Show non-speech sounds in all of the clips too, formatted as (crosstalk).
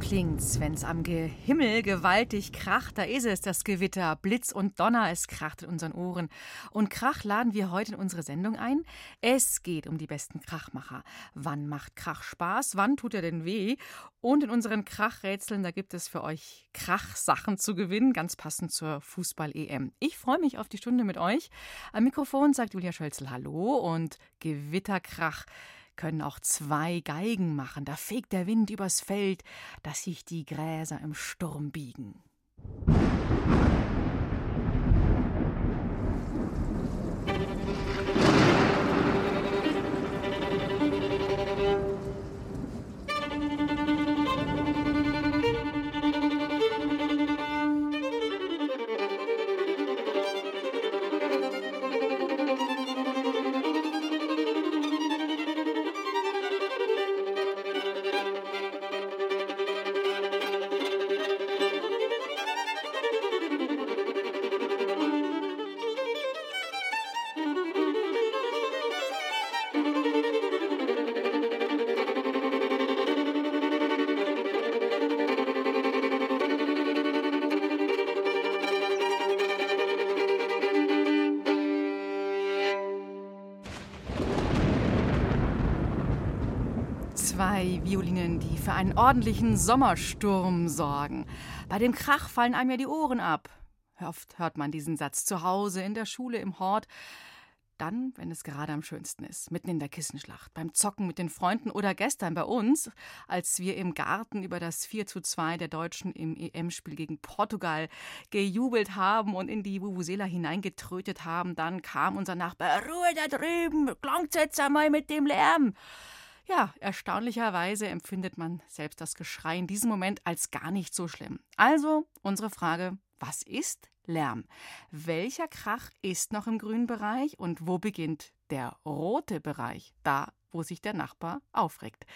Klingt's, wenn's am Himmel gewaltig kracht. Da ist es, das Gewitter, Blitz und Donner, es kracht in unseren Ohren. Und Krach laden wir heute in unsere Sendung ein. Es geht um die besten Krachmacher. Wann macht Krach Spaß? Wann tut er denn weh? Und in unseren Krachrätseln, da gibt es für euch Krachsachen zu gewinnen, ganz passend zur Fußball-EM. Ich freue mich auf die Stunde mit euch. Am Mikrofon sagt Julia Schölzel Hallo und Gewitterkrach können auch zwei Geigen machen. Da fegt der Wind übers Feld, dass sich die Gräser im Sturm biegen. Zwei Violinen, die für einen ordentlichen Sommersturm sorgen. Bei dem Krach fallen einem ja die Ohren ab. Oft hört man diesen Satz zu Hause, in der Schule, im Hort. Dann, wenn es gerade am schönsten ist, mitten in der Kissenschlacht, beim Zocken mit den Freunden oder gestern bei uns, als wir im Garten über das 4 zu 2 der Deutschen im EM-Spiel gegen Portugal gejubelt haben und in die Vuvuzela hineingetrötet haben, dann kam unser Nachbar, Ruhe da drüben, klangt jetzt einmal mit dem Lärm. Ja, erstaunlicherweise empfindet man selbst das Geschrei in diesem Moment als gar nicht so schlimm. Also unsere Frage, was ist Lärm? Welcher Krach ist noch im grünen Bereich und wo beginnt der rote Bereich? Da wo sich der Nachbar aufregt.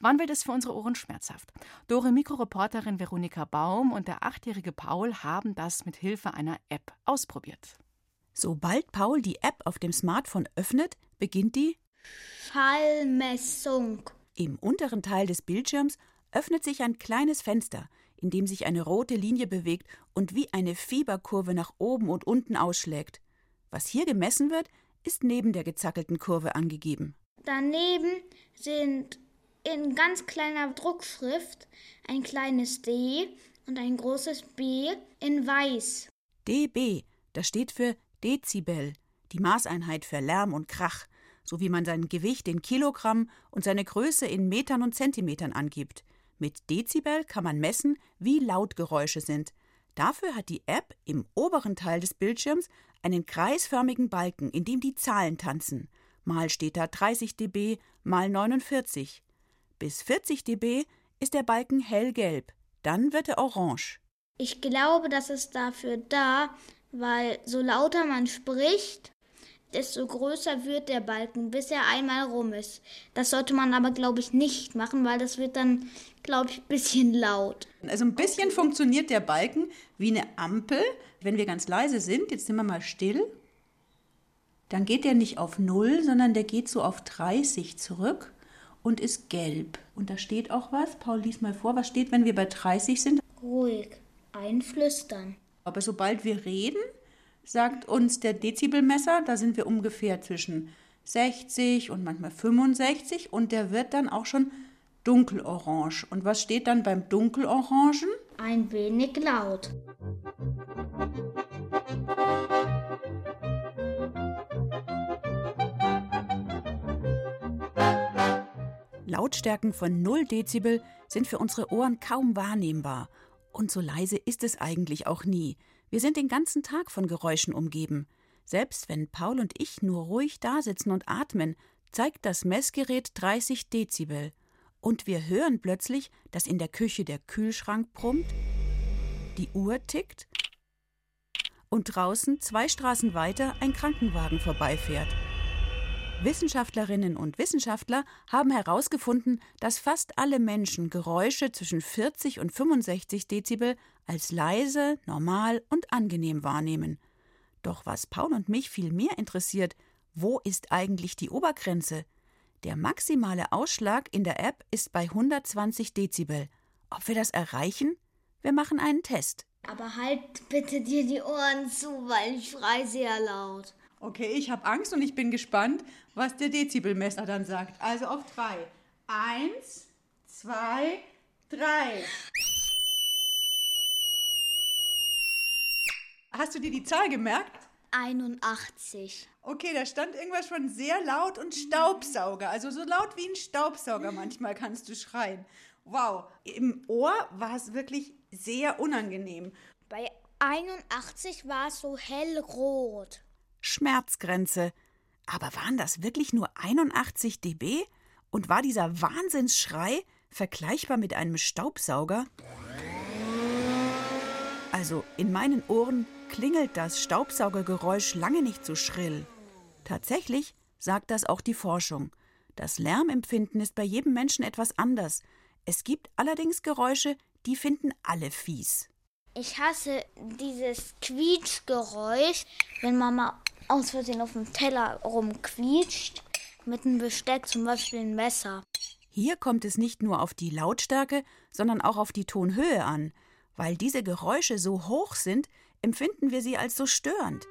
Wann wird es für unsere Ohren schmerzhaft? Dore Mikroreporterin Veronika Baum und der achtjährige Paul haben das mit Hilfe einer App ausprobiert. Sobald Paul die App auf dem Smartphone öffnet, beginnt die Schallmessung. Im unteren Teil des Bildschirms öffnet sich ein kleines Fenster, in dem sich eine rote Linie bewegt und wie eine Fieberkurve nach oben und unten ausschlägt. Was hier gemessen wird, ist neben der gezackelten Kurve angegeben. Daneben sind in ganz kleiner Druckschrift ein kleines D und ein großes B in weiß. dB, das steht für Dezibel, die Maßeinheit für Lärm und Krach so wie man sein Gewicht in Kilogramm und seine Größe in Metern und Zentimetern angibt. Mit Dezibel kann man messen, wie laut Geräusche sind. Dafür hat die App im oberen Teil des Bildschirms einen kreisförmigen Balken, in dem die Zahlen tanzen. Mal steht da 30 dB, mal 49. Bis 40 dB ist der Balken hellgelb, dann wird er orange. Ich glaube, das ist dafür da, weil so lauter man spricht, desto größer wird der Balken, bis er einmal rum ist. Das sollte man aber, glaube ich, nicht machen, weil das wird dann, glaube ich, ein bisschen laut. Also ein bisschen funktioniert der Balken wie eine Ampel. Wenn wir ganz leise sind, jetzt sind wir mal still, dann geht der nicht auf 0, sondern der geht so auf 30 zurück und ist gelb. Und da steht auch was. Paul, lies mal vor. Was steht, wenn wir bei 30 sind? Ruhig. Einflüstern. Aber sobald wir reden, sagt uns der Dezibelmesser, da sind wir ungefähr zwischen 60 und manchmal 65 und der wird dann auch schon dunkelorange. Und was steht dann beim dunkelorangen? Ein wenig laut. Lautstärken von 0 Dezibel sind für unsere Ohren kaum wahrnehmbar. Und so leise ist es eigentlich auch nie. Wir sind den ganzen Tag von Geräuschen umgeben. Selbst wenn Paul und ich nur ruhig dasitzen und atmen, zeigt das Messgerät 30 Dezibel. Und wir hören plötzlich, dass in der Küche der Kühlschrank brummt, die Uhr tickt und draußen zwei Straßen weiter ein Krankenwagen vorbeifährt. Wissenschaftlerinnen und Wissenschaftler haben herausgefunden, dass fast alle Menschen Geräusche zwischen 40 und 65 Dezibel als leise, normal und angenehm wahrnehmen. Doch was Paul und mich viel mehr interessiert, wo ist eigentlich die Obergrenze? Der maximale Ausschlag in der App ist bei 120 Dezibel. Ob wir das erreichen? Wir machen einen Test. Aber halt bitte dir die Ohren zu, weil ich schrei sehr laut. Okay, ich habe Angst und ich bin gespannt, was der Dezibelmesser dann sagt. Also auf drei. Eins, zwei, drei. Hast du dir die Zahl gemerkt? 81. Okay, da stand irgendwas von sehr laut und Staubsauger. Also so laut wie ein Staubsauger manchmal kannst du schreien. Wow, im Ohr war es wirklich sehr unangenehm. Bei 81 war es so hellrot. Schmerzgrenze. Aber waren das wirklich nur 81 dB? Und war dieser Wahnsinnsschrei vergleichbar mit einem Staubsauger? Also in meinen Ohren klingelt das Staubsaugergeräusch lange nicht so schrill. Tatsächlich sagt das auch die Forschung. Das Lärmempfinden ist bei jedem Menschen etwas anders. Es gibt allerdings Geräusche, die finden alle fies. Ich hasse dieses Quietschgeräusch, wenn Mama aus Versehen auf dem Teller rumquietscht. Mit einem Besteck, zum Beispiel ein Messer. Hier kommt es nicht nur auf die Lautstärke, sondern auch auf die Tonhöhe an. Weil diese Geräusche so hoch sind, empfinden wir sie als so störend.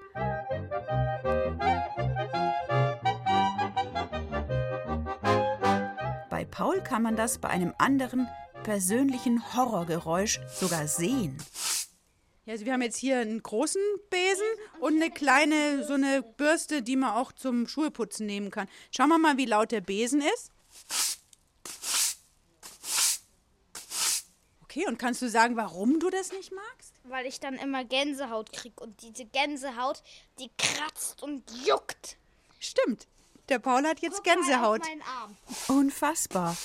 Bei Paul kann man das bei einem anderen, persönlichen Horrorgeräusch sogar sehen. Ja, also wir haben jetzt hier einen großen Besen und eine kleine, so eine Bürste, die man auch zum Schuheputzen nehmen kann. Schauen wir mal, wie laut der Besen ist. Okay, und kannst du sagen, warum du das nicht magst? Weil ich dann immer Gänsehaut krieg und diese Gänsehaut, die kratzt und juckt. Stimmt. Der Paul hat jetzt Gänsehaut. Auf meinen Arm. Unfassbar.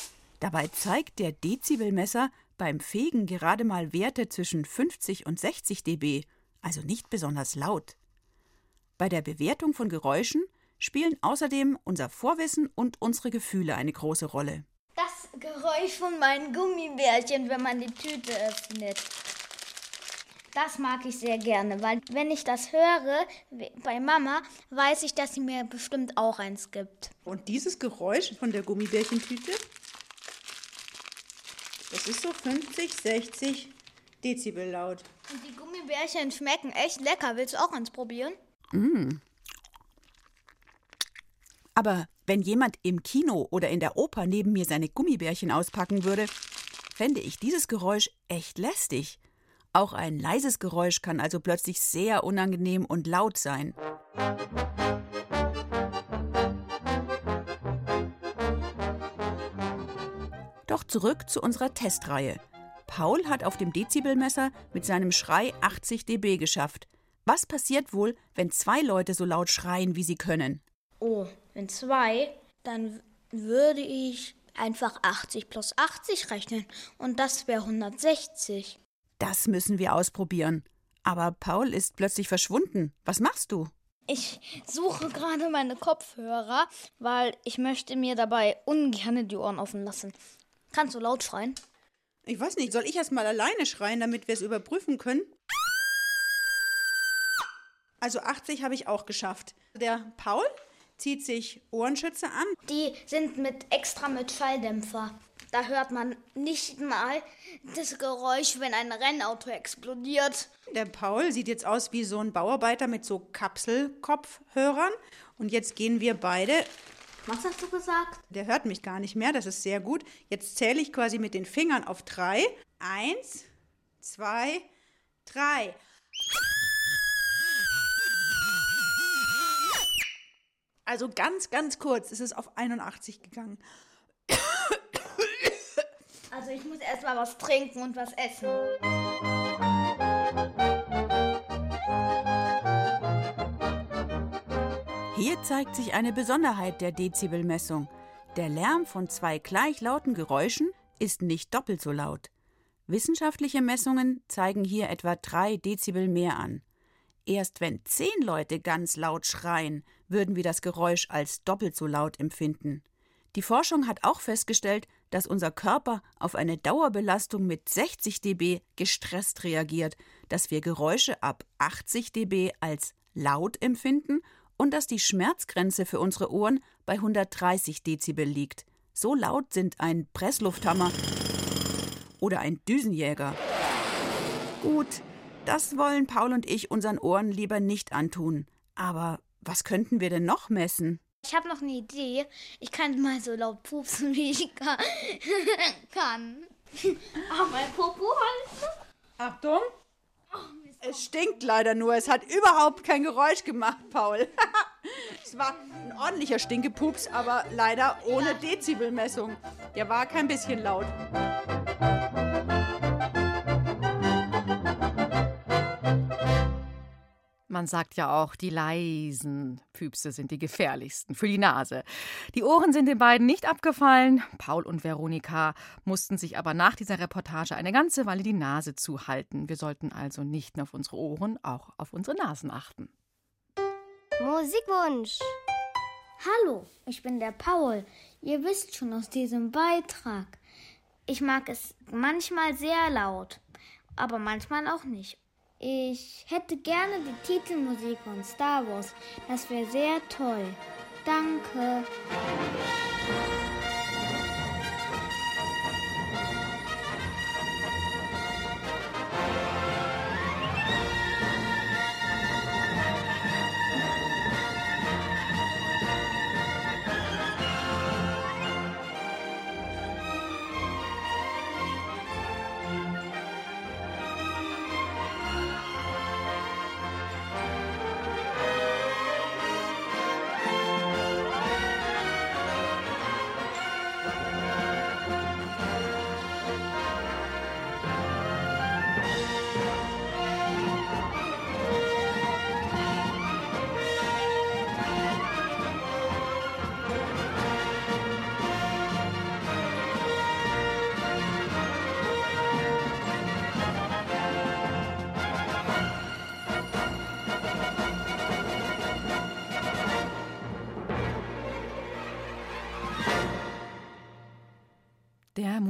Dabei zeigt der Dezibelmesser beim Fegen gerade mal Werte zwischen 50 und 60 dB, also nicht besonders laut. Bei der Bewertung von Geräuschen spielen außerdem unser Vorwissen und unsere Gefühle eine große Rolle. Das Geräusch von meinen Gummibärchen, wenn man die Tüte öffnet. Das mag ich sehr gerne, weil wenn ich das höre bei Mama, weiß ich, dass sie mir bestimmt auch eins gibt. Und dieses Geräusch von der Gummibärchentüte, das ist so 50, 60 Dezibel laut. Und die Gummibärchen schmecken echt lecker. Willst du auch eins probieren? Aber wenn jemand im Kino oder in der Oper neben mir seine Gummibärchen auspacken würde, fände ich dieses Geräusch echt lästig. Auch ein leises Geräusch kann also plötzlich sehr unangenehm und laut sein. Doch zurück zu unserer Testreihe. Paul hat auf dem Dezibelmesser mit seinem Schrei 80 dB geschafft. Was passiert wohl, wenn zwei Leute so laut schreien, wie sie können? Oh, wenn zwei, dann würde ich einfach 80 plus 80 rechnen. Und das wäre 160. Das müssen wir ausprobieren. Aber Paul ist plötzlich verschwunden. Was machst du? Ich suche gerade meine Kopfhörer, weil ich möchte mir dabei ungern die Ohren offen lassen. Kannst du laut schreien? Ich weiß nicht, soll ich erst mal alleine schreien, damit wir es überprüfen können? Also 80 habe ich auch geschafft. Der Paul zieht sich Ohrenschützer an. Die sind mit extra mit Schalldämpfer. Da hört man nicht mal das Geräusch, wenn ein Rennauto explodiert. Der Paul sieht jetzt aus wie so ein Bauarbeiter mit so Kapselkopfhörern. Und jetzt gehen wir beide. Was hast du gesagt? Der hört mich gar nicht mehr, das ist sehr gut. Jetzt zähle ich quasi mit den Fingern auf drei. Eins, zwei, drei. Also ganz, ganz kurz ist es auf 81 gegangen. Also ich muss erst mal was trinken und was essen. Hier zeigt sich eine Besonderheit der Dezibelmessung. Der Lärm von zwei gleich lauten Geräuschen ist nicht doppelt so laut. Wissenschaftliche Messungen zeigen hier etwa drei Dezibel mehr an. Erst wenn zehn Leute ganz laut schreien, würden wir das Geräusch als doppelt so laut empfinden. Die Forschung hat auch festgestellt, dass unser Körper auf eine Dauerbelastung mit 60 dB gestresst reagiert, dass wir Geräusche ab 80 dB als laut empfinden und dass die Schmerzgrenze für unsere Ohren bei 130 Dezibel liegt. So laut sind ein Presslufthammer oder ein Düsenjäger. Gut, das wollen Paul und ich unseren Ohren lieber nicht antun. Aber was könnten wir denn noch messen? Ich habe noch eine Idee. Ich kann mal so laut pupsen, (laughs) wie ich (laughs) kann. Aber (laughs) mein Popo halten. Achtung! Es stinkt leider nur. Es hat überhaupt kein Geräusch gemacht, Paul. (laughs) es war ein ordentlicher Stinkepups, aber leider ohne Dezibelmessung. Der war kein bisschen laut. Man sagt ja auch, die leisen Püpse sind die gefährlichsten für die Nase. Die Ohren sind den beiden nicht abgefallen. Paul und Veronika mussten sich aber nach dieser Reportage eine ganze Weile die Nase zuhalten. Wir sollten also nicht nur auf unsere Ohren, auch auf unsere Nasen achten. Musikwunsch. Hallo, ich bin der Paul. Ihr wisst schon aus diesem Beitrag. Ich mag es manchmal sehr laut, aber manchmal auch nicht. Ich hätte gerne die Titelmusik von Star Wars. Das wäre sehr toll. Danke.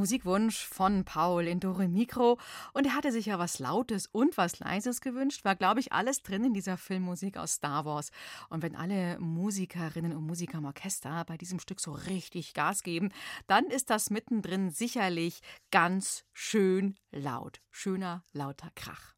Musikwunsch von Paul in Dore Mikro. Und er hatte sich ja was Lautes und was Leises gewünscht. War, glaube ich, alles drin in dieser Filmmusik aus Star Wars. Und wenn alle Musikerinnen und Musiker im Orchester bei diesem Stück so richtig Gas geben, dann ist das mittendrin sicherlich ganz schön laut. Schöner, lauter Krach.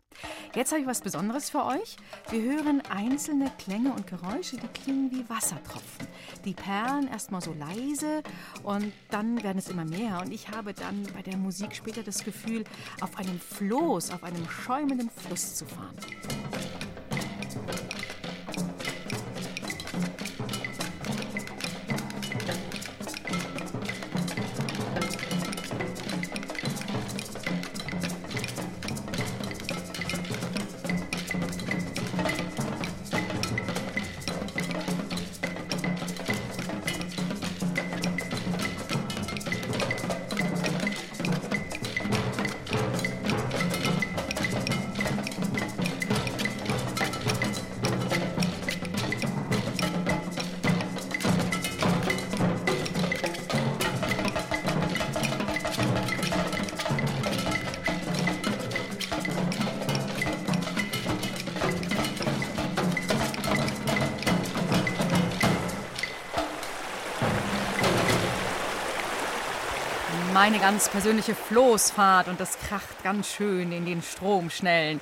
Jetzt habe ich was Besonderes für euch. Wir hören einzelne Klänge und Geräusche, die klingen wie Wassertropfen. Die perlen erstmal so leise und dann werden es immer mehr. Und ich habe dann bei der Musik später das Gefühl, auf einem Floß, auf einem schäumenden Fluss zu fahren. Meine ganz persönliche Floßfahrt und das kracht ganz schön in den Stromschnellen.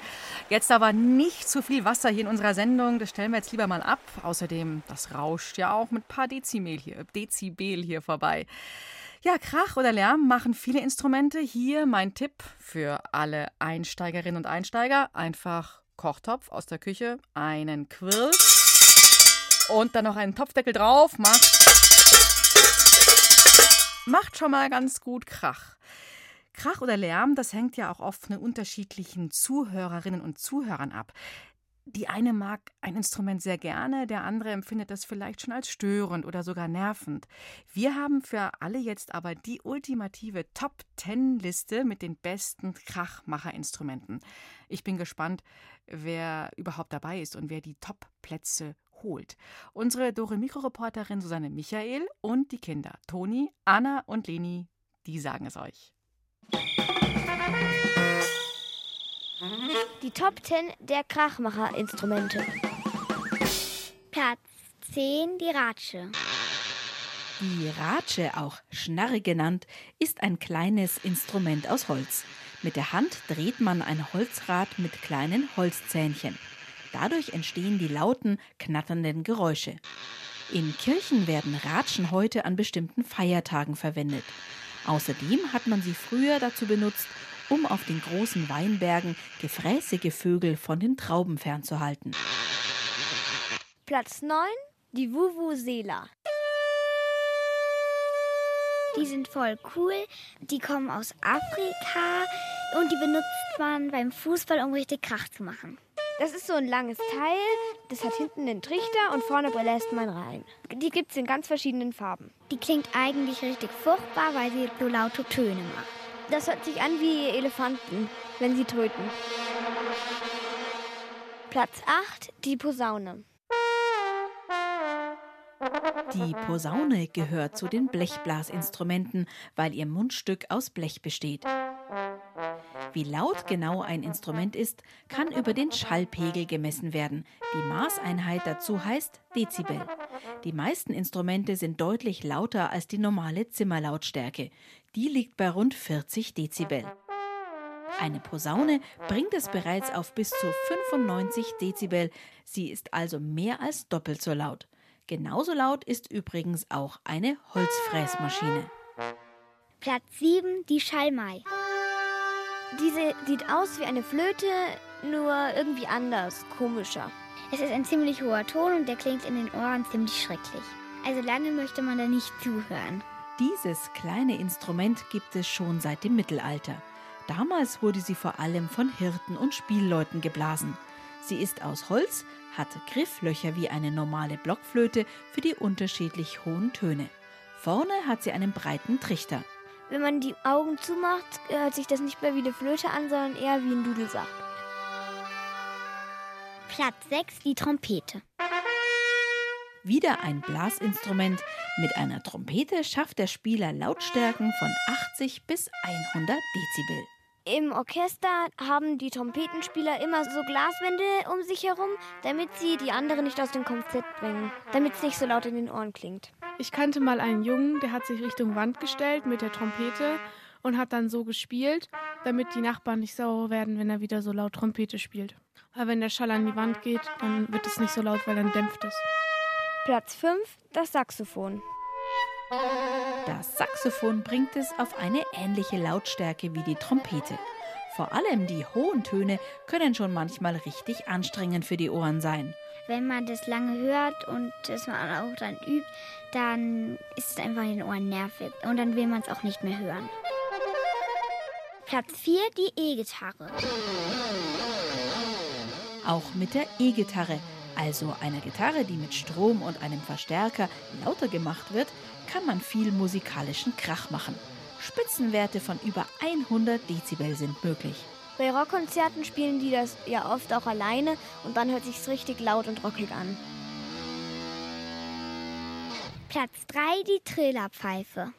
Jetzt aber nicht zu viel Wasser hier in unserer Sendung, das stellen wir jetzt lieber mal ab. Außerdem, das rauscht ja auch mit ein paar Dezibel hier, Dezibel hier vorbei. Ja, Krach oder Lärm machen viele Instrumente. Hier mein Tipp für alle Einsteigerinnen und Einsteiger. Einfach Kochtopf aus der Küche, einen Quirl und dann noch einen Topfdeckel drauf. Macht macht schon mal ganz gut Krach. Krach oder Lärm, das hängt ja auch oft von unterschiedlichen Zuhörerinnen und Zuhörern ab. Die eine mag ein Instrument sehr gerne, der andere empfindet das vielleicht schon als störend oder sogar nervend. Wir haben für alle jetzt aber die ultimative Top-10-Liste mit den besten Krachmacherinstrumenten. Ich bin gespannt, wer überhaupt dabei ist und wer die Top-Plätze wiederholt. Unsere Dore Mikro-Reporterin Susanne Michael und die Kinder Toni, Anna und Leni, die sagen es euch. Die Top 10 der Krachmacher-Instrumente. Platz 10 die Ratsche. Die Ratsche, auch Schnarre genannt, ist ein kleines Instrument aus Holz. Mit der Hand dreht man ein Holzrad mit kleinen Holzzähnchen. Dadurch entstehen die lauten, knatternden Geräusche. In Kirchen werden Ratschen heute an bestimmten Feiertagen verwendet. Außerdem hat man sie früher dazu benutzt, um auf den großen Weinbergen gefräßige Vögel von den Trauben fernzuhalten. Platz 9 die Vuvuzela. Die sind voll cool. Die kommen aus Afrika und die benutzt man beim Fußball, um richtig Krach zu machen. Das ist so ein langes Teil, das hat hinten einen Trichter und vorne bläst man rein. Die gibt es in ganz verschiedenen Farben. Die klingt eigentlich richtig furchtbar, weil sie so laute Töne macht. Das hört sich an wie Elefanten, wenn sie tröten. Platz 8, die Posaune. Die Posaune gehört zu den Blechblasinstrumenten, weil ihr Mundstück aus Blech besteht. Wie laut genau ein Instrument ist, kann über den Schallpegel gemessen werden. Die Maßeinheit dazu heißt Dezibel. Die meisten Instrumente sind deutlich lauter als die normale Zimmerlautstärke. Die liegt bei rund 40 Dezibel. Eine Posaune bringt es bereits auf bis zu 95 Dezibel. Sie ist also mehr als doppelt so laut. Genauso laut ist übrigens auch eine Holzfräsmaschine. Platz 7, die Schallmei. Diese sieht aus wie eine Flöte, nur irgendwie anders, komischer. Es ist ein ziemlich hoher Ton und der klingt in den Ohren ziemlich schrecklich. Also lange möchte man da nicht zuhören. Dieses kleine Instrument gibt es schon seit dem Mittelalter. Damals wurde sie vor allem von Hirten und Spielleuten geblasen. Sie ist aus Holz, hat Grifflöcher wie eine normale Blockflöte für die unterschiedlich hohen Töne. Vorne hat sie einen breiten Trichter. Wenn man die Augen zumacht, hört sich das nicht mehr wie eine Flöte an, sondern eher wie ein Dudelsack. Platz 6, die Trompete. Wieder ein Blasinstrument. Mit einer Trompete schafft der Spieler Lautstärken von 80 bis 100 Dezibel. Im Orchester haben die Trompetenspieler immer so Glaswände um sich herum, damit sie die anderen nicht aus dem Konzept bringen, damit es nicht so laut in den Ohren klingt. Ich kannte mal einen Jungen, der hat sich Richtung Wand gestellt mit der Trompete und hat dann so gespielt, damit die Nachbarn nicht sauer werden, wenn er wieder so laut Trompete spielt. Aber wenn der Schall an die Wand geht, dann wird es nicht so laut, weil dann dämpft es. Platz 5, das Saxophon. Das Saxophon bringt es auf eine ähnliche Lautstärke wie die Trompete. Vor allem die hohen Töne können schon manchmal richtig anstrengend für die Ohren sein. Wenn man das lange hört und das man auch dann übt, dann ist es einfach in den Ohren nervig und dann will man es auch nicht mehr hören. Platz 4, die E-Gitarre. Auch mit der E-Gitarre, also einer Gitarre, die mit Strom und einem Verstärker lauter gemacht wird, kann man viel musikalischen Krach machen. Spitzenwerte von über 100 Dezibel sind möglich. Bei Rockkonzerten spielen die das ja oft auch alleine und dann hört sich's richtig laut und rockig an. Platz 3, die Trillerpfeife.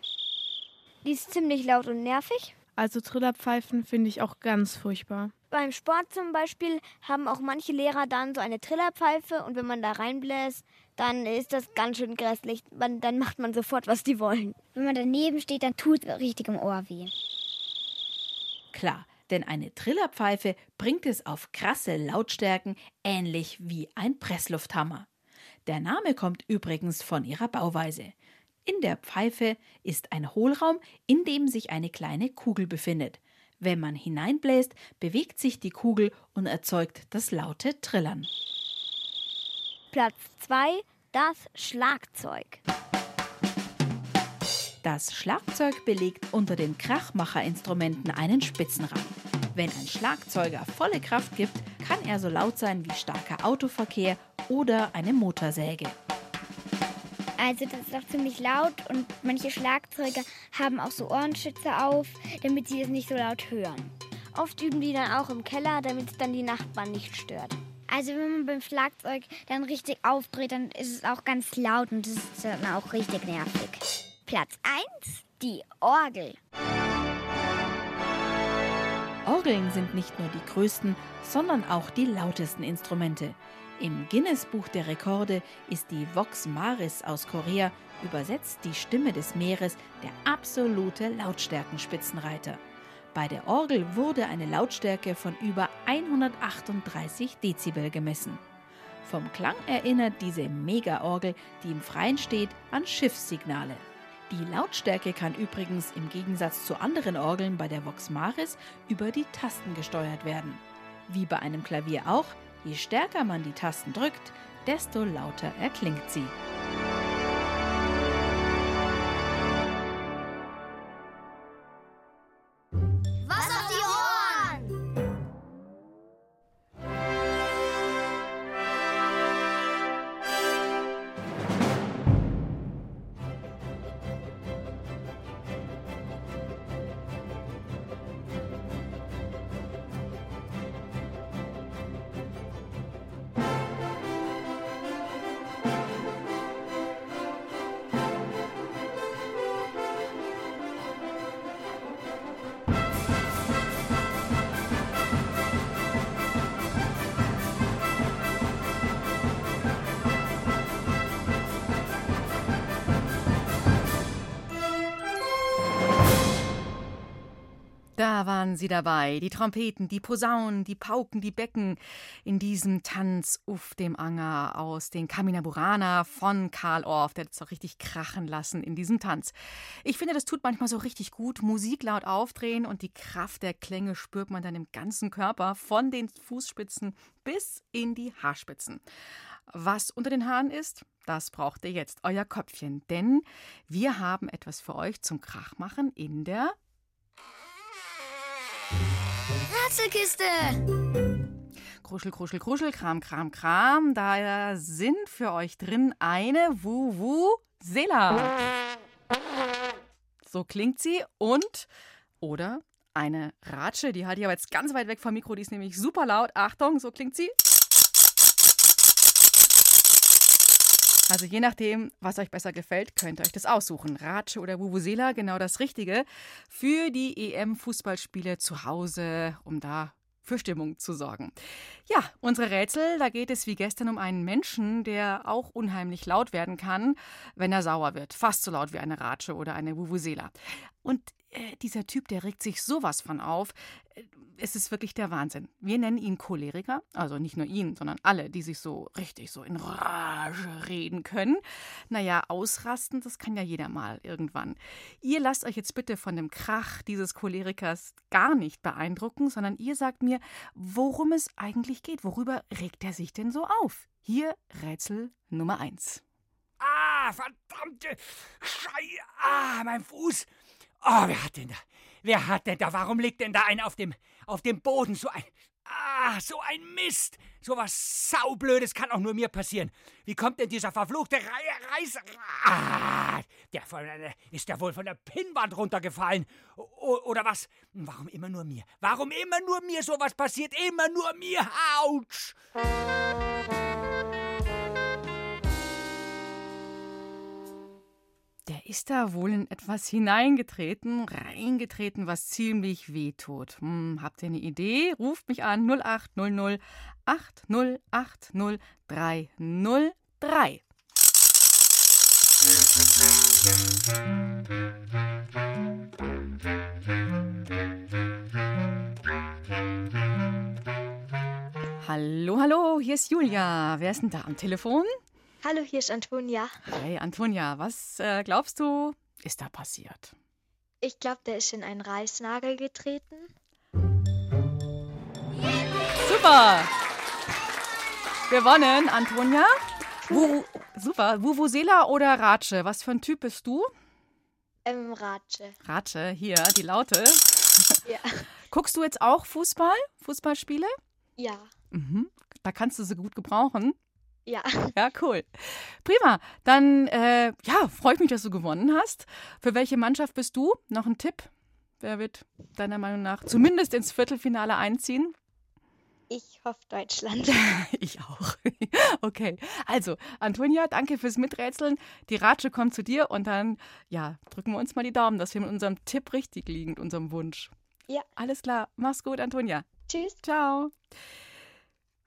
Die ist ziemlich laut und nervig. Also Trillerpfeifen finde ich auch ganz furchtbar. Beim Sport zum Beispiel haben auch manche Lehrer dann so eine Trillerpfeife und wenn man da reinbläst, dann ist das ganz schön grässlich. Man, dann macht man sofort, was die wollen. Wenn man daneben steht, dann tut es richtig im Ohr weh. Klar, denn eine Trillerpfeife bringt es auf krasse Lautstärken, ähnlich wie ein Presslufthammer. Der Name kommt übrigens von ihrer Bauweise. In der Pfeife ist ein Hohlraum, in dem sich eine kleine Kugel befindet. Wenn man hineinbläst, bewegt sich die Kugel und erzeugt das laute Trillern. Platz 2, das Schlagzeug. Das Schlagzeug belegt unter den Krachmacherinstrumenten einen Spitzenrang. Wenn ein Schlagzeuger volle Kraft gibt, kann er so laut sein wie starker Autoverkehr oder eine Motorsäge. Also das ist auch ziemlich laut und manche Schlagzeuger haben auch so Ohrenschützer auf, damit sie es nicht so laut hören. Oft üben die dann auch im Keller, damit es dann die Nachbarn nicht stört. Also wenn man beim Schlagzeug dann richtig aufdreht, dann ist es auch ganz laut und das ist dann auch richtig nervig. Platz 1, die Orgel. Orgeln sind nicht nur die größten, sondern auch die lautesten Instrumente. Im Guinness-Buch der Rekorde ist die Vox Maris aus Korea übersetzt die Stimme des Meeres der absolute Lautstärkenspitzenreiter. Bei der Orgel wurde eine Lautstärke von über 138 Dezibel gemessen. Vom Klang erinnert diese Mega-Orgel, die im Freien steht, an Schiffssignale. Die Lautstärke kann übrigens im Gegensatz zu anderen Orgeln bei der Vox Maris über die Tasten gesteuert werden. Wie bei einem Klavier auch, je stärker man die Tasten drückt, desto lauter erklingt sie. Sie dabei, die Trompeten, die Posaunen, die Pauken, die Becken in diesem Tanz auf dem Anger aus den Kamina Burana von Karl Orff. Der hat es auch richtig krachen lassen in diesem Tanz. Ich finde, das tut manchmal so richtig gut. Musik laut aufdrehen und die Kraft der Klänge spürt man dann im ganzen Körper, von den Fußspitzen bis in die Haarspitzen. Was unter den Haaren ist, das braucht ihr jetzt, euer Köpfchen, denn wir haben etwas für euch zum Krachmachen in der Rätselkiste! Kruschel, Kruschel, Kruschel, Kram, Kram, Kram. Da sind für euch drin eine Wu-Wu-Sela. So klingt sie. Und, oder eine Ratsche, die halte ich aber jetzt ganz weit weg vom Mikro, die ist nämlich super laut. Achtung, so klingt sie. Also je nachdem, was euch besser gefällt, könnt ihr euch das aussuchen. Ratsche oder Vuvuzela, genau das Richtige für die EM-Fußballspiele zu Hause, um da für Stimmung zu sorgen. Ja, unsere Rätsel, da geht es wie gestern um einen Menschen, der auch unheimlich laut werden kann, wenn er sauer wird. Fast so laut wie eine Ratsche oder eine Vuvuzela. Und äh, dieser Typ, der regt sich sowas von auf. Äh, es ist wirklich der Wahnsinn. Wir nennen ihn Choleriker, also nicht nur ihn, sondern alle, die sich so richtig so in Rage reden können. Naja, ausrasten, das kann ja jeder mal irgendwann. Ihr lasst euch jetzt bitte von dem Krach dieses Cholerikers gar nicht beeindrucken, sondern ihr sagt mir, worum es eigentlich geht. Worüber regt er sich denn so auf? Hier Rätsel Nummer eins. Ah, verdammte Schei. Ah, mein Fuß. Oh, wer hat denn da? Wer hat denn da? Warum liegt denn da ein auf dem, auf dem Boden? So ein. Ah, so ein Mist! So was Saublödes kann auch nur mir passieren. Wie kommt denn dieser verfluchte Re Reis. Ah, der von, ist der wohl von der Pinnwand runtergefallen? O oder was? Warum immer nur mir? Warum immer nur mir sowas passiert? Immer nur mir! Autsch! Ist da wohl in etwas hineingetreten, reingetreten, was ziemlich weh tut. Hm, habt ihr eine Idee? Ruft mich an 0800 8080 303. Hallo, hallo, hier ist Julia. Wer ist denn da am Telefon? Hallo, hier ist Antonia. Hi, Antonia. Was äh, glaubst du, ist da passiert? Ich glaube, der ist in einen Reisnagel getreten. Super! Gewonnen, Antonia. Wu, super. Vuvuzela oder Ratsche? Was für ein Typ bist du? Ähm, Ratsche. Ratsche, hier, die Laute. (laughs) Ja. Guckst du jetzt auch Fußball? Fußballspiele? Ja. Mhm. Da kannst du sie gut gebrauchen. Ja. Ja, cool. Prima. Dann, äh, ja, freut mich, dass du gewonnen hast. Für welche Mannschaft bist du? Noch ein Tipp? Wer wird deiner Meinung nach zumindest ins Viertelfinale einziehen? Ich hoffe Deutschland. (laughs) ich auch. (laughs) okay. Also, Antonia, danke fürs Miträtseln. Die Ratsche kommt zu dir und dann, ja, drücken wir uns mal die Daumen, dass wir mit unserem Tipp richtig liegen, unserem Wunsch. Ja. Alles klar. Mach's gut, Antonia. Tschüss. Ciao.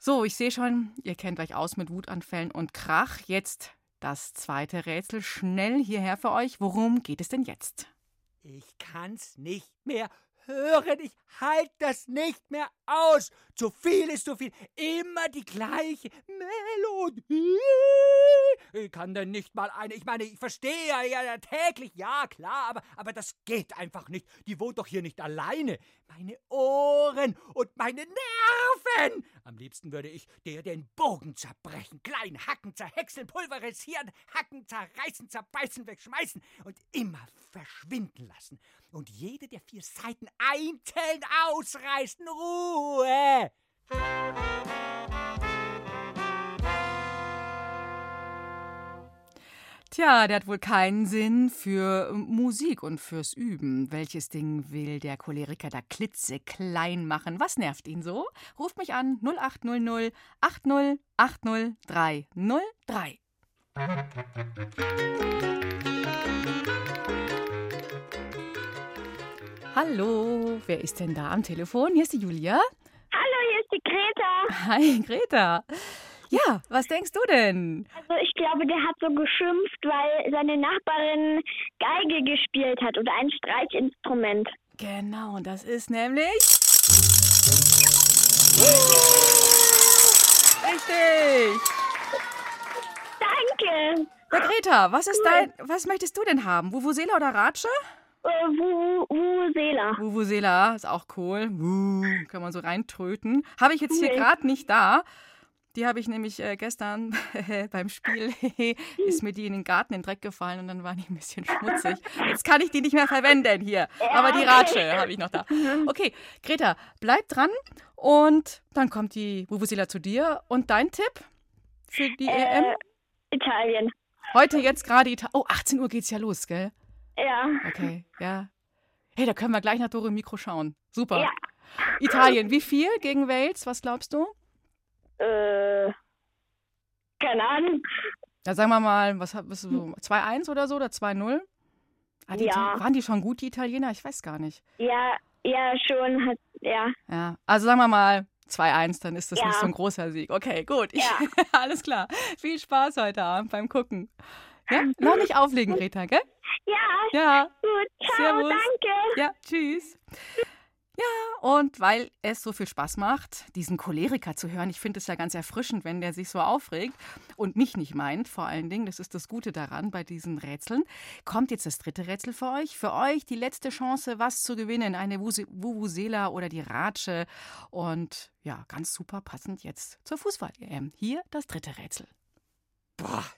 So, ich sehe schon, ihr kennt euch aus mit Wutanfällen und Krach. Jetzt das zweite Rätsel schnell hierher für euch. Worum geht es denn jetzt? Ich kann's nicht mehr hören. Ich halt das nicht mehr aus. Zu viel ist zu viel. Immer die gleiche Melodie. Ich kann denn nicht mal eine. Ich meine, ich verstehe ja, ja täglich, ja klar, aber, aber das geht einfach nicht. Die wohnt doch hier nicht alleine. Meine Ohren und meine Nerven. Am liebsten würde ich der den Bogen zerbrechen, klein hacken, zerhäckseln, pulverisieren, hacken, zerreißen, zerbeißen, wegschmeißen und immer verschwinden lassen und jede der vier Seiten einzeln ausreißen. Ruhe! Tja, der hat wohl keinen Sinn für Musik und fürs Üben. Welches Ding will der Choleriker da klitzeklein machen? Was nervt ihn so? Ruft mich an 0800 80 80 303. Hallo, wer ist denn da am Telefon? Hier ist die Julia. Hallo, hier ist die Greta. Hi, Greta. Ja, was denkst du denn? Also ich glaube, der hat so geschimpft, weil seine Nachbarin Geige gespielt hat oder ein Streichinstrument. Genau, und das ist nämlich. Richtig! Danke! Ja, Greta, was ist dein. Was möchtest du denn haben? Vuvuzela oder Ratsche? Äh, Vuvuzela. Vuvuzela ist auch cool. Wuh, kann man so reintröten. Habe ich jetzt hier gerade nicht da. Die habe ich nämlich äh, gestern (laughs) beim Spiel, (laughs) ist mir die in den Garten in den Dreck gefallen und dann waren die ein bisschen schmutzig. Jetzt kann ich die nicht mehr verwenden hier. Aber die Ratsche habe ich noch da. Okay, Greta, bleib dran und dann kommt die Vuvuzela zu dir. Und dein Tipp für die EM? Äh, Italien. Heute jetzt gerade Italien. Oh, 18 Uhr geht's ja los, gell? Ja. Okay, ja. Hey, da können wir gleich nach Dore Mikro schauen. Super. Ja. Italien, wie viel gegen Wales? Was glaubst du? Äh, keine Ahnung. Ja, sagen wir mal, was was so 2-1 oder so oder 2-0? Ah, Ja. Waren die schon gut, die Italiener? Ich weiß gar nicht. Ja, ja, schon. Hat, ja. Ja, also sagen wir mal 2-1, dann ist das Ja. nicht so ein großer Sieg. Okay, gut. Ja. (laughs) alles klar. Viel Spaß heute Abend beim Gucken. Ja, noch nicht auflegen, Greta, gell? Ja, Ja. gut. Ciao, Servus. danke. Ja, tschüss. Ja, und weil es so viel Spaß macht, diesen Choleriker zu hören, ich finde es ja ganz erfrischend, wenn der sich so aufregt und mich nicht meint, vor allen Dingen, das ist das Gute daran bei diesen Rätseln, kommt jetzt das dritte Rätsel für euch. Für euch die letzte Chance, was zu gewinnen, eine Vuvuzela oder die Ratsche. Und ja, ganz super passend jetzt zur Fußball-EM. Hier das dritte Rätsel. Boah, ne,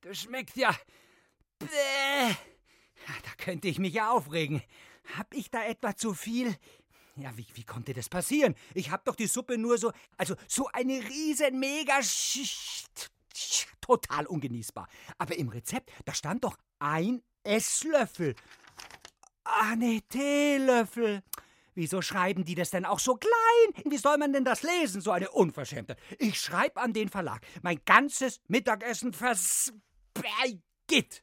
das schmeckt ja. Da könnte ich mich ja aufregen. Hab ich da etwa zu viel? Ja, wie, wie konnte das passieren? Ich hab doch die Suppe nur so, also so eine riesen mega. Total ungenießbar. Aber im Rezept, da stand doch ein Esslöffel. Ah, ne, Teelöffel. Wieso schreiben die das denn auch so klein? Wie soll man denn das lesen, so eine Unverschämtheit? Ich schreibe an den Verlag. Mein ganzes Mittagessen verspägt.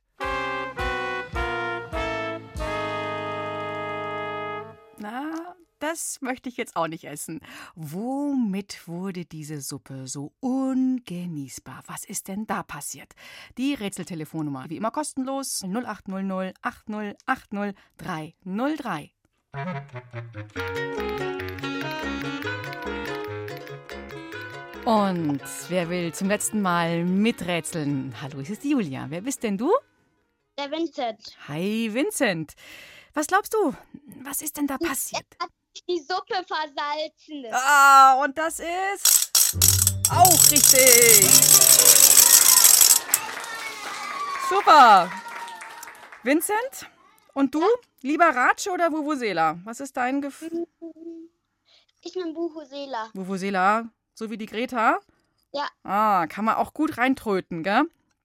Na, das möchte ich jetzt auch nicht essen. Womit wurde diese Suppe so ungenießbar? Was ist denn da passiert? Die Rätseltelefonnummer, wie immer kostenlos, 0800 80 80 303. Und wer will zum letzten Mal miträtseln? Hallo, es ist Julia. Wer bist denn du? Der Vincent. Hi, Vincent. Was glaubst du? Was ist denn da passiert? Die Suppe versalzen. Ah, und das ist auch richtig. Super. Vincent, und du? Lieber Ratsche oder Vuvuzela? Was ist dein Gefühl? Ich bin Buhusela. Vuvuzela, so wie die Greta? Ja. Ah, kann man auch gut reintröten, gell?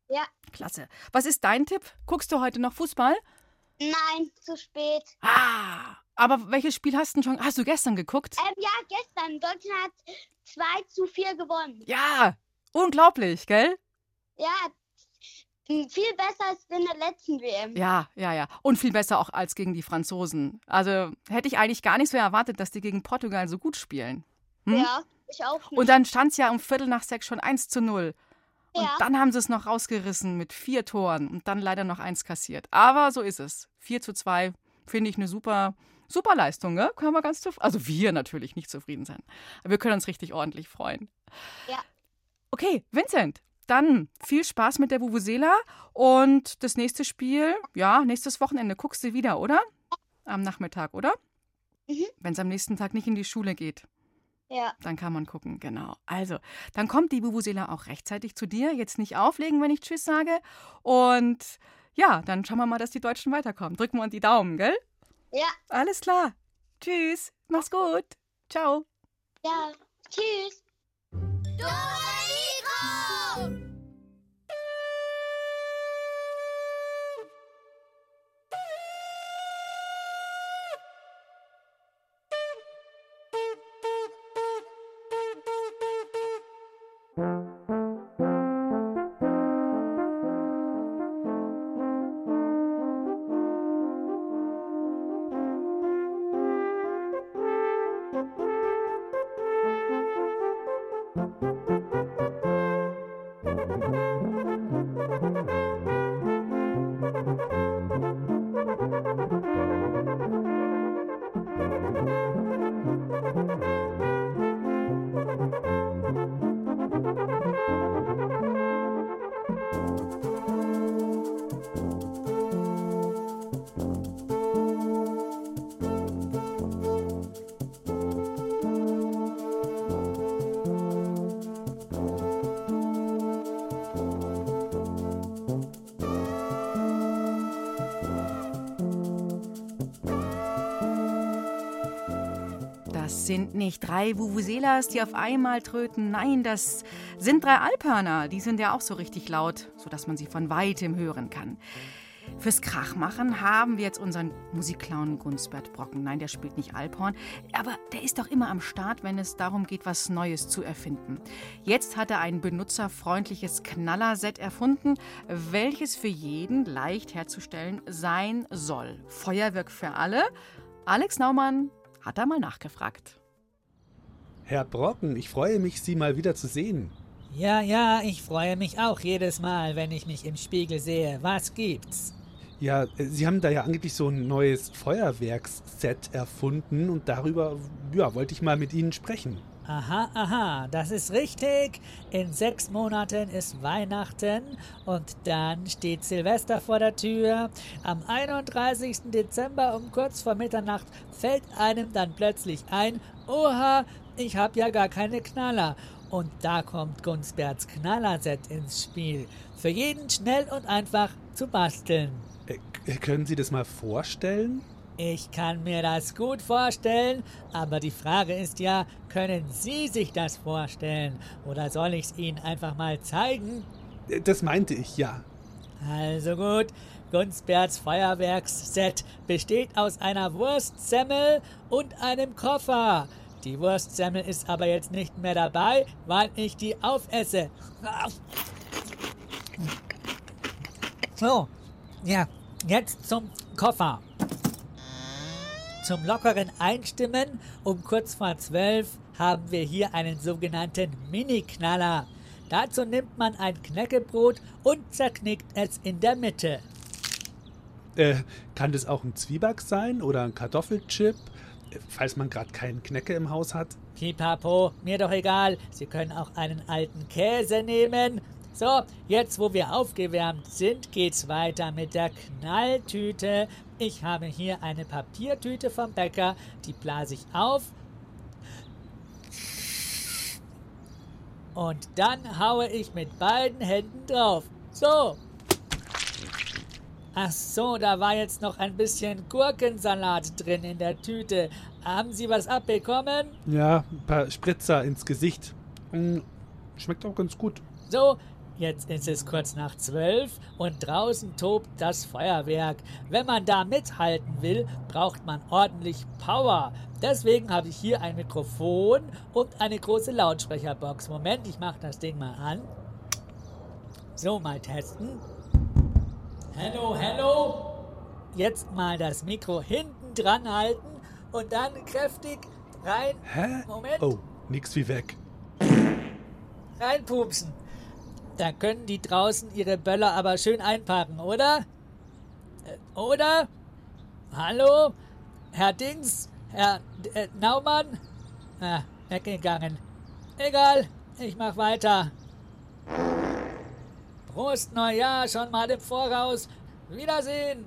Ja. Klasse. Was ist dein Tipp? Guckst du heute noch Fußball? Nein, zu spät. Ah, Aber welches Spiel hast du schon? Hast du gestern geguckt? Ähm, ja, gestern. Deutschland hat 2 zu 4 gewonnen. Ja, unglaublich, gell? Ja, viel besser als in der letzten WM. Ja, ja, ja. Und viel besser auch als gegen die Franzosen. Also hätte ich eigentlich gar nicht so erwartet, dass die gegen Portugal so gut spielen. Hm? Ja, ich auch nicht. Und dann stand es ja um Viertel nach sechs schon 1 zu 0. Und Ja. dann haben sie es noch rausgerissen mit vier Toren und dann leider noch eins kassiert. Aber so ist es. 4 zu 2 finde ich eine super, super Leistung, ne? Können wir ganz zufrieden, also wir natürlich nicht zufrieden sein. Aber wir können uns richtig ordentlich freuen. Ja. Okay, Vincent, dann viel Spaß mit der Vuvuzela und das nächste Spiel, ja, nächstes Wochenende guckst du wieder, oder? Am Nachmittag, oder? Mhm. Wenn es am nächsten Tag nicht in die Schule geht. Ja. Dann kann man gucken, genau. Also, dann kommt die Bubusela auch rechtzeitig zu dir. Jetzt nicht auflegen, wenn ich Tschüss sage. Und ja, dann schauen wir mal, dass die Deutschen weiterkommen. Drücken wir uns die Daumen, gell? Ja. Alles klar. Tschüss. Mach's gut. Ciao. Ja. Tschüss. Das nicht drei Vuvuzelas, die auf einmal tröten. Nein, das sind drei Alphörner. Die sind ja auch so richtig laut, sodass man sie von weitem hören kann. Fürs Krachmachen haben wir jetzt unseren Musikclown Gunsbert Brocken. Nein, der spielt nicht Alphorn, aber der ist doch immer am Start, wenn es darum geht, was Neues zu erfinden. Jetzt hat er ein benutzerfreundliches Knallerset erfunden, welches für jeden leicht herzustellen sein soll. Feuerwerk für alle. Alex Naumann hat da mal nachgefragt. Herr Brocken, ich freue mich, Sie mal wieder zu sehen. Ja, ja, ich freue mich auch jedes Mal, wenn ich mich im Spiegel sehe. Was gibt's? Ja, äh, Sie haben da ja angeblich so ein neues Feuerwerksset erfunden und darüber, ja, wollte ich mal mit Ihnen sprechen. Aha, aha, das ist richtig. In sechs Monaten ist Weihnachten und dann steht Silvester vor der Tür. Am 31. Dezember um kurz vor Mitternacht fällt einem dann plötzlich ein, oha, ich habe ja gar keine Knaller. Und da kommt Gunsberts Knallerset ins Spiel. Für jeden schnell und einfach zu basteln. Äh, können Sie das mal vorstellen? Ich kann mir das gut vorstellen, aber die Frage ist ja, können Sie sich das vorstellen? Oder soll ich es Ihnen einfach mal zeigen? Das meinte ich, ja. Also gut, Gunsberts Feuerwerksset besteht aus einer Wurstsemmel und einem Koffer. Die Wurstsemmel ist aber jetzt nicht mehr dabei, weil ich die aufesse. So, ja, jetzt zum Koffer. Zum lockeren Einstimmen um kurz vor zwölf haben wir hier einen sogenannten Mini-Knaller. Dazu nimmt man ein Knäckebrot und zerknickt es in der Mitte. Äh, kann das auch ein Zwieback sein oder ein Kartoffelchip, falls man gerade keinen Knecke im Haus hat? Pipapo, mir doch egal. Sie können auch einen alten Käse nehmen. So, jetzt wo wir aufgewärmt sind, geht's weiter mit der Knalltüte. Ich habe hier eine Papiertüte vom Bäcker, die blase ich auf. Und dann haue ich mit beiden Händen drauf. So. Ach so, da war jetzt noch ein bisschen Gurkensalat drin in der Tüte. Haben Sie was abbekommen? Ja, ein paar Spritzer ins Gesicht. Mm, Schmeckt auch ganz gut. So, Jetzt ist es kurz nach zwölf und draußen tobt das Feuerwerk. Wenn man da mithalten will, braucht man ordentlich Power. Deswegen habe ich hier ein Mikrofon und eine große Lautsprecherbox. Moment, ich mache das Ding mal an. So, mal testen. Hallo, hallo. Jetzt mal das Mikro hinten dran halten und dann kräftig rein. Hä? Moment. Oh, nix wie weg. Reinpupsen. Da können die draußen ihre Böller aber schön einpacken, oder? Äh, oder? Hallo? Herr Dings? Herr äh, Naumann? Ah, weggegangen. Egal, ich mach weiter. Prost Neujahr schon mal im Voraus. Wiedersehen.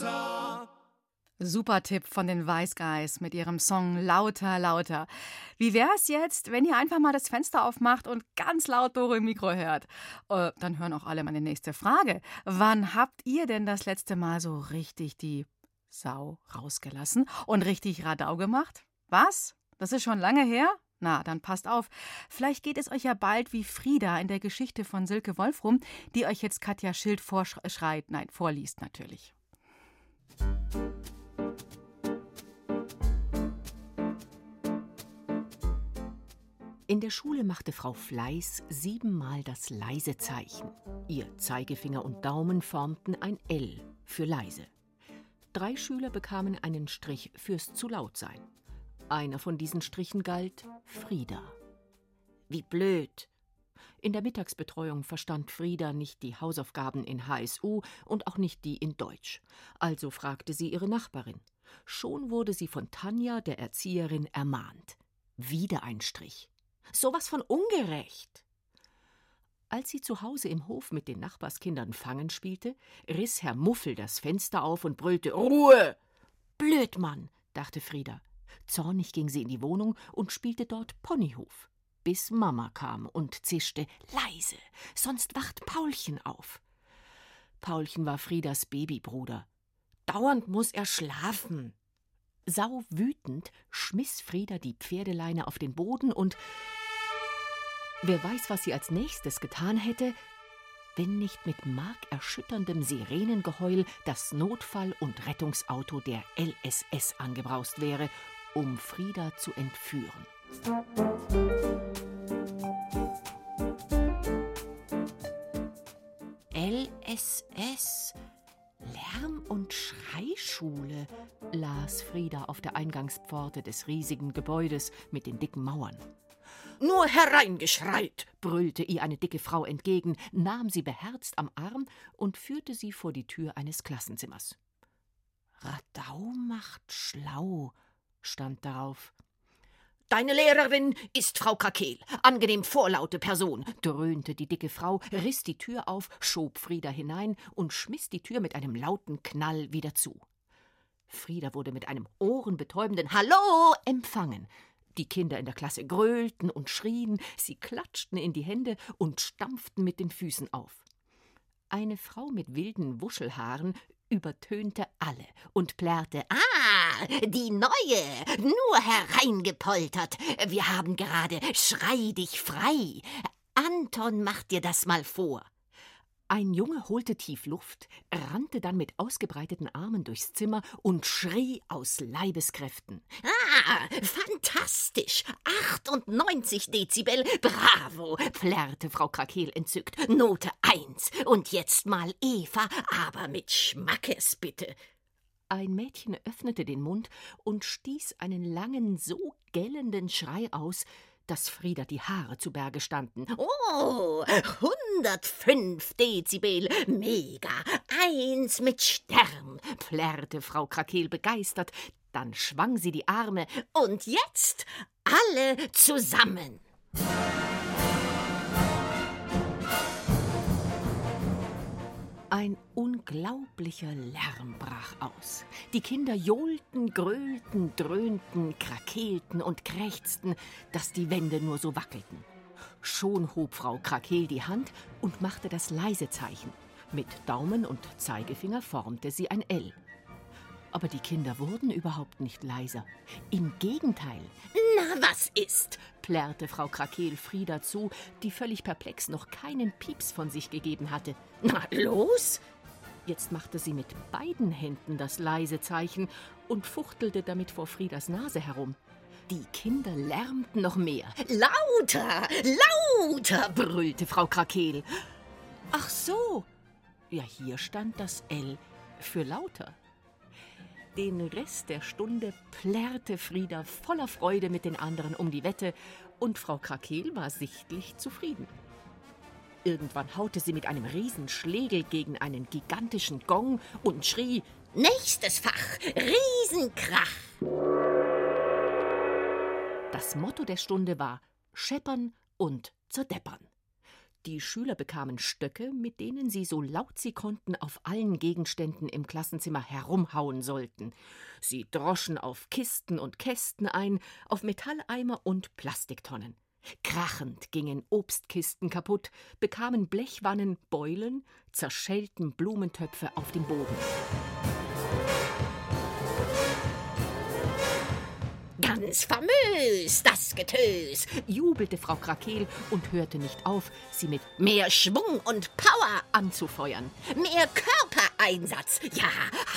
Lauter. Super Tipp von den Wise Guys mit ihrem Song Lauter, lauter. Wie wär's jetzt, wenn ihr einfach mal das Fenster aufmacht und ganz laut Doro im Mikro hört? Äh, dann hören auch alle meine nächste Frage. Wann habt ihr denn das letzte Mal so richtig die Sau rausgelassen und richtig Radau gemacht? Was? Das ist schon lange her? Na, dann passt auf. Vielleicht geht es euch ja bald wie Frieda in der Geschichte von Silke Wolfrum, die euch jetzt Katja Schild vorschreit, nein, vorliest natürlich. In der Schule machte Frau Fleiß siebenmal das leise Zeichen. Ihr Zeigefinger und Daumen formten ein L für leise. Drei Schüler bekamen einen Strich fürs zu laut sein. Einer von diesen Strichen galt Frieda. Wie blöd! In der Mittagsbetreuung verstand Frieda nicht die Hausaufgaben in HSU und auch nicht die in Deutsch. Also fragte sie ihre Nachbarin. Schon wurde sie von Tanja, der Erzieherin, ermahnt. Wieder ein Strich. Sowas von ungerecht. Als sie zu Hause im Hof mit den Nachbarskindern Fangen spielte, riss Herr Muffel das Fenster auf und brüllte Ruhe. Blödmann, dachte Frieda. Zornig ging sie in die Wohnung und spielte dort Ponyhof, bis Mama kam und zischte leise, sonst wacht Paulchen auf. Paulchen war Friedas Babybruder. Dauernd muss er schlafen. Sauwütend schmiss Frieda die Pferdeleine auf den Boden und wer weiß, was sie als nächstes getan hätte, wenn nicht mit markerschütterndem Sirenengeheul das Notfall- und Rettungsauto der LSS angebraust wäre, um Frieda zu entführen. LSS Lärm- und Schreischule, las Frieda auf der Eingangspforte des riesigen Gebäudes mit den dicken Mauern. Nur hereingeschreit, brüllte ihr eine dicke Frau entgegen, nahm sie beherzt am Arm und führte sie vor die Tür eines Klassenzimmers. Radau macht schlau, stand darauf. Deine Lehrerin ist Frau Kakel, angenehm vorlaute Person, dröhnte die dicke Frau, riss die Tür auf, schob Frieda hinein und schmiss die Tür mit einem lauten Knall wieder zu. Frieda wurde mit einem ohrenbetäubenden Hallo empfangen. Die Kinder in der Klasse gröhlten und schrien, sie klatschten in die Hände und stampften mit den Füßen auf. Eine Frau mit wilden Wuschelhaaren übertönte alle und plärrte Ah, die neue, nur hereingepoltert. Wir haben gerade Schrei dich frei. Anton macht dir das mal vor. Ein Junge holte tief Luft, rannte dann mit ausgebreiteten Armen durchs Zimmer und schrie aus Leibeskräften. Ah, fantastisch! 98 Dezibel, bravo! plärrte Frau Krakeel entzückt. Note 1. Und jetzt mal Eva, aber mit Schmackes bitte. Ein Mädchen öffnete den Mund und stieß einen langen, so gellenden Schrei aus, dass Frieda die Haare zu Berge standen. Oh, 105 Dezibel, mega, eins mit Stern, plärrte Frau Krakeel begeistert, dann schwang sie die Arme. Und jetzt alle zusammen. Ein unglaublicher Lärm brach aus. Die Kinder johlten, grölten, dröhnten, krakeelten und krächzten, dass die Wände nur so wackelten. Schon hob Frau Krakeel die Hand und machte das leise Zeichen. Mit Daumen und Zeigefinger formte sie ein L. Aber die Kinder wurden überhaupt nicht leiser. Im Gegenteil. Na, was ist? plärrte Frau Krakeel Frieda zu, die völlig perplex noch keinen Pieps von sich gegeben hatte. Na, los! Jetzt machte sie mit beiden Händen das leise Zeichen und fuchtelte damit vor Friedas Nase herum. Die Kinder lärmten noch mehr. Lauter, lauter, brüllte Frau Krakeel. Ach so. Ja, hier stand das L für lauter. Den Rest der Stunde plärrte Frieda voller Freude mit den anderen um die Wette, und Frau Krakeel war sichtlich zufrieden. Irgendwann haute sie mit einem Riesenschlegel gegen einen gigantischen Gong und schrie Nächstes Fach, Riesenkrach. Das Motto der Stunde war Scheppern und zerdeppern. Die Schüler bekamen Stöcke, mit denen sie so laut sie konnten auf allen Gegenständen im Klassenzimmer herumhauen sollten. Sie droschen auf Kisten und Kästen ein, auf Metalleimer und Plastiktonnen. Krachend gingen Obstkisten kaputt, bekamen Blechwannen Beulen, zerschellten Blumentöpfe auf dem Boden. Ganz famös, das Getös, jubelte Frau Krakeel und hörte nicht auf, sie mit mehr Schwung und Power anzufeuern. Mehr Körpereinsatz, ja,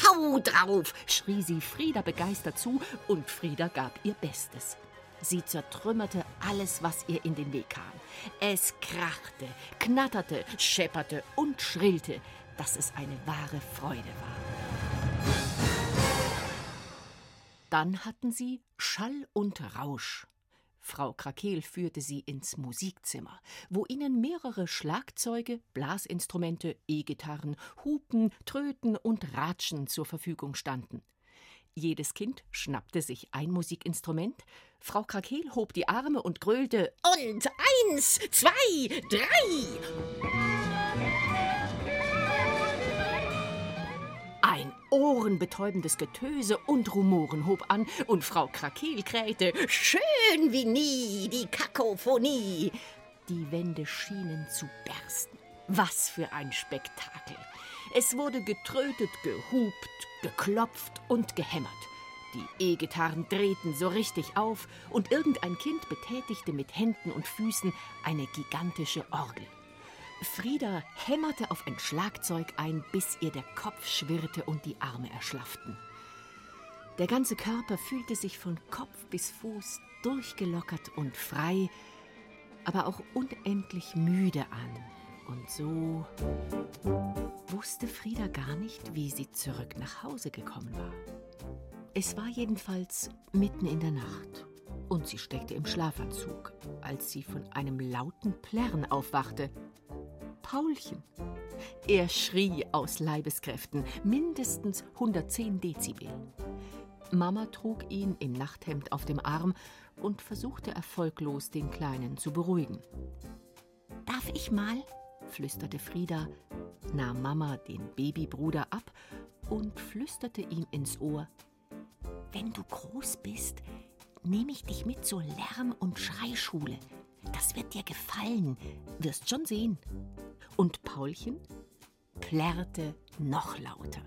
hau drauf, schrie sie Frieda begeistert zu und Frieda gab ihr Bestes. Sie zertrümmerte alles, was ihr in den Weg kam. Es krachte, knatterte, schepperte und schrillte, dass es eine wahre Freude war. Dann hatten sie Schall und Rausch. Frau Krakeel führte sie ins Musikzimmer, wo ihnen mehrere Schlagzeuge, Blasinstrumente, E-Gitarren, Hupen, Tröten und Ratschen zur Verfügung standen. Jedes Kind schnappte sich ein Musikinstrument, Frau Krakeel hob die Arme und grölte Und eins, zwei, drei. Ohrenbetäubendes Getöse und Rumoren hob an, und Frau Krakeel krähte Schön wie nie die Kakophonie. Die Wände schienen zu bersten. Was für ein Spektakel! Es wurde getrötet, gehupt, geklopft und gehämmert. Die E-Gitarren drehten so richtig auf und irgendein Kind betätigte mit Händen und Füßen eine gigantische Orgel. Frieda hämmerte auf ein Schlagzeug ein, bis ihr der Kopf schwirrte und die Arme erschlafften. Der ganze Körper fühlte sich von Kopf bis Fuß durchgelockert und frei, aber auch unendlich müde an. Und so wusste Frieda gar nicht, wie sie zurück nach Hause gekommen war. Es war jedenfalls mitten in der Nacht und sie steckte im Schlafanzug, als sie von einem lauten Plärren aufwachte. Paulchen! Er schrie aus Leibeskräften, mindestens 110 Dezibel. Mama trug ihn im Nachthemd auf dem Arm und versuchte erfolglos, den Kleinen zu beruhigen. Darf ich mal? flüsterte Frieda, nahm Mama den Babybruder ab und flüsterte ihm ins Ohr Wenn du groß bist, nehme ich dich mit zur Lärm- und Schreischule. Das wird dir gefallen, wirst schon sehen. Und Paulchen plärrte noch lauter.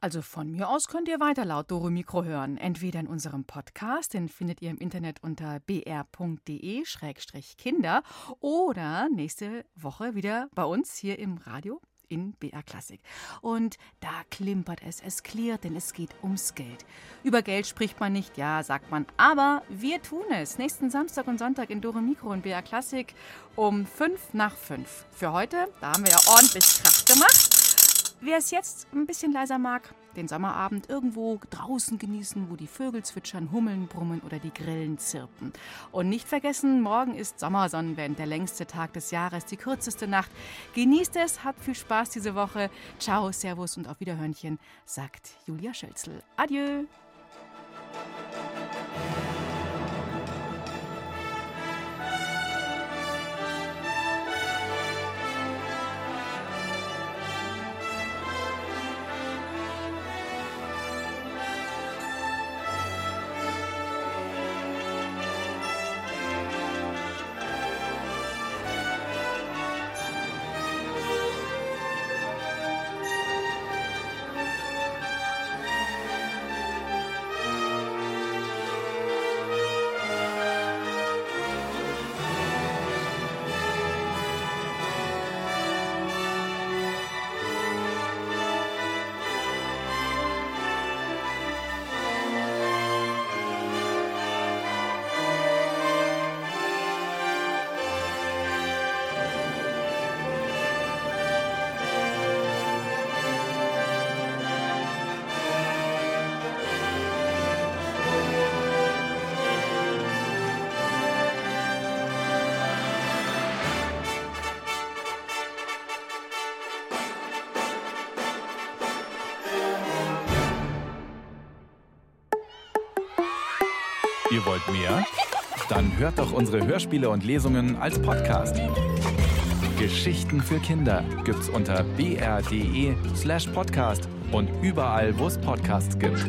Also von mir aus könnt ihr weiter laut Doro Mikro hören. Entweder in unserem Podcast, den findet ihr im Internet unter br.de-kinder oder nächste Woche wieder bei uns hier im Radio in BR Klassik. Und da klimpert es, es klirrt, denn es geht ums Geld. Über Geld spricht man nicht, ja, sagt man, aber wir tun es. Nächsten Samstag und Sonntag in Dore Mikro und BR Klassik um 5 nach 5. Für heute, da haben wir ja ordentlich Kraft gemacht. Wer es jetzt ein bisschen leiser mag, den Sommerabend irgendwo draußen genießen, wo die Vögel zwitschern, Hummeln brummen oder die Grillen zirpen. Und nicht vergessen, morgen ist Sommersonnenwend, der längste Tag des Jahres, die kürzeste Nacht. Genießt es, habt viel Spaß diese Woche. Ciao, Servus und auf Wiederhörnchen, sagt Julia Schölzel. Adieu. Hört doch unsere Hörspiele und Lesungen als Podcast. Geschichten für Kinder gibt's unter br.de slash podcast und überall, wo es Podcasts gibt.